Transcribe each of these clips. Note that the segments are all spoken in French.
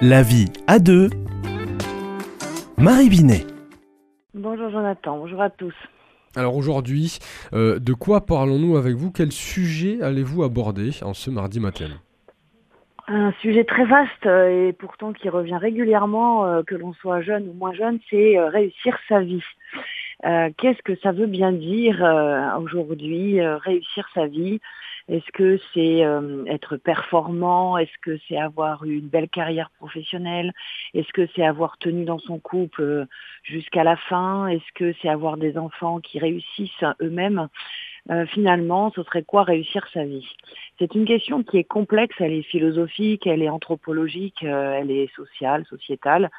La vie à deux. Marie Binet. Bonjour Jonathan, bonjour à tous. Alors aujourd'hui, euh, de quoi parlons-nous avec vous? Quel sujet allez-vous aborder en ce mardi matin? Un sujet très vaste euh, et pourtant qui revient régulièrement, euh, que l'on soit jeune ou moins jeune, c'est réussir sa vie. Qu'est-ce que ça veut bien dire aujourd'hui, réussir sa vie? Est-ce que c'est euh, être performant? Est-ce que c'est avoir une belle carrière professionnelle? Est-ce que c'est avoir tenu dans son couple euh, jusqu'à la fin? Est-ce que c'est avoir des enfants qui réussissent eux-mêmes? Euh, Finalement, ce serait quoi réussir sa vie? C'est une question qui est complexe, elle est philosophique, elle est anthropologique, elle est sociale, sociétale.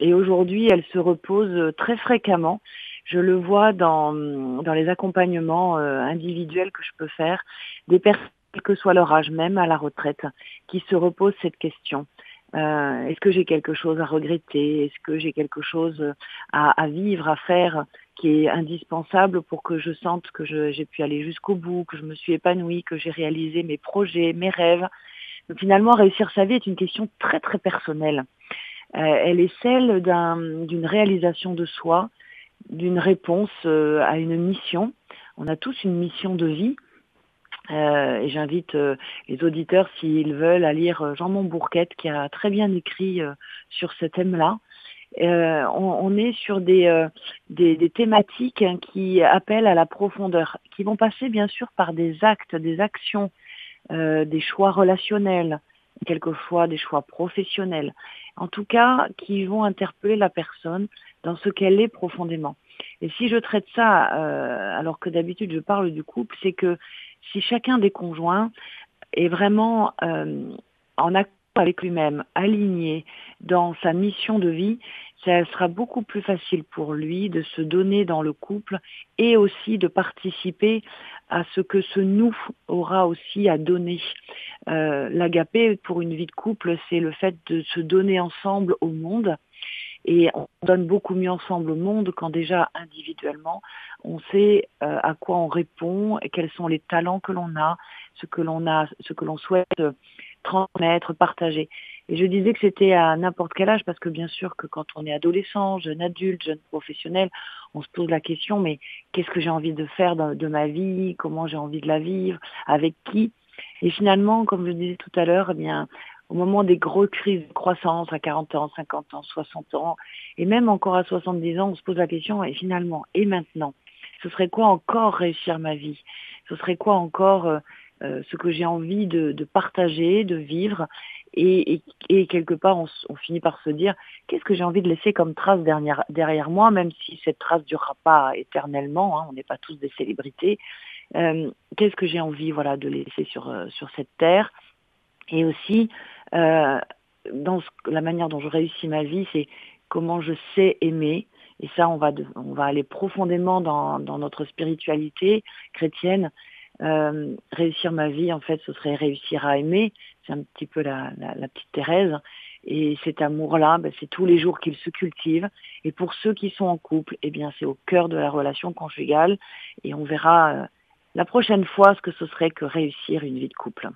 Et aujourd'hui, elle se repose très fréquemment je le vois dans, dans les accompagnements euh, individuels que je peux faire, des personnes, quel que soit leur âge, même à la retraite, qui se reposent cette question. Euh, est-ce que j'ai quelque chose à regretter? Est-ce que j'ai quelque chose à, à, vivre, à faire qui est indispensable pour que je sente que j'ai pu aller jusqu'au bout, que je me suis épanouie, que j'ai réalisé mes projets, mes rêves? Finalement, réussir sa vie est une question très très personnelle. Euh, elle est celle d'une réalisation de soi, d'une réponse euh, à une mission. On a tous une mission de vie. Euh, et j'invite euh, les auditeurs, s'ils veulent, à lire Jean Montbourquette, qui a très bien écrit sur ce thème-là. On, est sur des, des, thématiques qui appellent à la profondeur, qui vont passer bien sûr par des actes, des actions, des choix relationnels, quelquefois des choix professionnels, en tout cas qui vont interpeller la personne dans ce qu'elle est profondément. Et si je traite ça, euh, alors que d'habitude je parle du couple, c'est que si chacun des conjoints est vraiment euh, en accord avec lui-même, aligné dans sa mission de vie, ça sera beaucoup plus facile pour lui de se donner dans le couple et aussi de participer à ce que ce nous aura aussi à donner. Euh, L'agapé pour une vie de couple, c'est le fait de se donner ensemble au monde et on donne beaucoup mieux ensemble au monde quand déjà individuellement, on sait euh, à quoi on répond, et quels sont les talents que l'on a, ce que l'on a, ce que l'on souhaite euh, transmettre, partager. Et je disais que c'était à n'importe quel âge parce que bien sûr que quand on est adolescent, jeune adulte, jeune professionnel, on se pose la question mais qu'est-ce que j'ai envie de faire de ma vie, comment j'ai envie de la vivre, avec qui? Et finalement, comme je disais tout à l'heure, eh bien au moment des grosses crises de croissance à 40 ans, 50 ans, 60 ans, et même encore à 70 ans, on se pose la question, et finalement, et maintenant Ce serait quoi encore réussir ma vie? Ce serait quoi encore euh, euh, ce que j'ai envie de, partager, de vivre? Et, quelque part, on, finit par se dire, qu'est-ce que j'ai envie de laisser comme trace derrière, derrière moi, même si cette trace durera pas éternellement, hein, on n'est pas tous des célébrités. Euh, qu'est-ce que j'ai envie voilà, de laisser sur, sur cette terre? Et aussi, euh, dans la manière dont je réussis ma vie, c'est comment je sais aimer. Et ça, on va, on va aller profondément dans, notre spiritualité chrétienne. Euh, réussir ma vie, en fait, ce serait réussir à aimer. C'est un petit peu la, petite Thérèse. Et cet amour-là, ben, c'est tous les jours qu'il se cultive. Et pour ceux qui sont en couple, eh bien, c'est au cœur de la relation conjugale. Et on verra euh, la prochaine fois ce que ce serait que réussir une vie de couple.